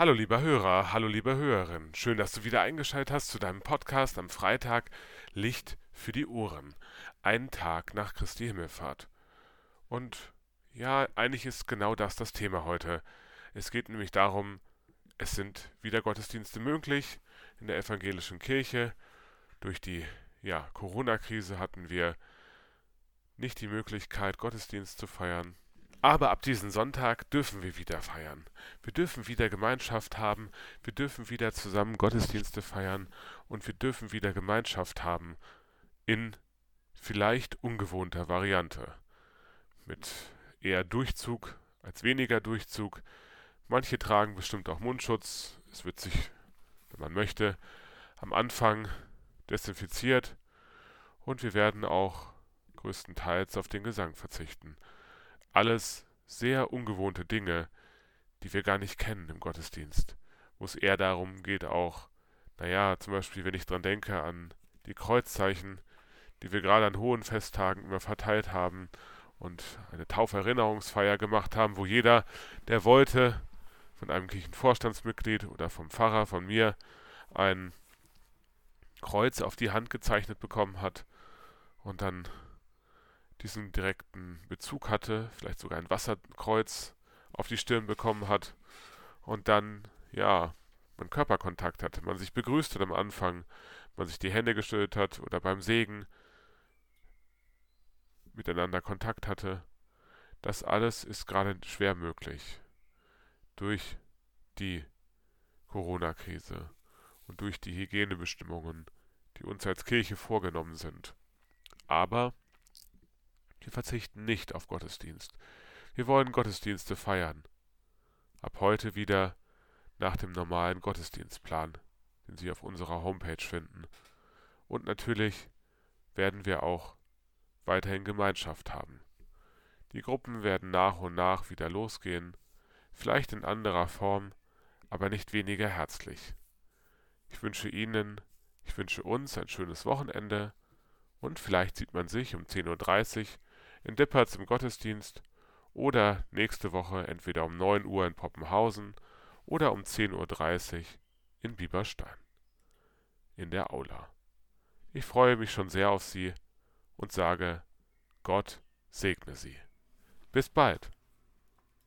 Hallo lieber Hörer, hallo liebe Hörerin. Schön, dass du wieder eingeschaltet hast zu deinem Podcast am Freitag Licht für die Ohren. Einen Tag nach Christi Himmelfahrt. Und ja, eigentlich ist genau das das Thema heute. Es geht nämlich darum, es sind wieder Gottesdienste möglich in der evangelischen Kirche. Durch die ja, Corona-Krise hatten wir nicht die Möglichkeit, Gottesdienst zu feiern. Aber ab diesem Sonntag dürfen wir wieder feiern. Wir dürfen wieder Gemeinschaft haben, wir dürfen wieder zusammen Gottesdienste feiern und wir dürfen wieder Gemeinschaft haben in vielleicht ungewohnter Variante. Mit eher Durchzug als weniger Durchzug. Manche tragen bestimmt auch Mundschutz. Es wird sich, wenn man möchte, am Anfang desinfiziert und wir werden auch größtenteils auf den Gesang verzichten. Alles sehr ungewohnte Dinge, die wir gar nicht kennen im Gottesdienst, wo es eher darum geht auch, naja, zum Beispiel, wenn ich dran denke an die Kreuzzeichen, die wir gerade an hohen Festtagen immer verteilt haben und eine Tauferinnerungsfeier gemacht haben, wo jeder, der wollte, von einem Kirchenvorstandsmitglied oder vom Pfarrer, von mir, ein Kreuz auf die Hand gezeichnet bekommen hat und dann diesen direkten Bezug hatte, vielleicht sogar ein Wasserkreuz auf die Stirn bekommen hat und dann, ja, man Körperkontakt hatte, man sich begrüßt hat am Anfang, man sich die Hände geschüttelt hat oder beim Segen miteinander Kontakt hatte. Das alles ist gerade schwer möglich durch die Corona-Krise und durch die Hygienebestimmungen, die uns als Kirche vorgenommen sind. Aber wir verzichten nicht auf Gottesdienst. Wir wollen Gottesdienste feiern. Ab heute wieder nach dem normalen Gottesdienstplan, den Sie auf unserer Homepage finden. Und natürlich werden wir auch weiterhin Gemeinschaft haben. Die Gruppen werden nach und nach wieder losgehen, vielleicht in anderer Form, aber nicht weniger herzlich. Ich wünsche Ihnen, ich wünsche uns ein schönes Wochenende und vielleicht sieht man sich um 10.30 Uhr in Dippertz im Gottesdienst oder nächste Woche entweder um 9 Uhr in Poppenhausen oder um 10.30 Uhr in Bieberstein in der Aula. Ich freue mich schon sehr auf Sie und sage Gott segne Sie. Bis bald.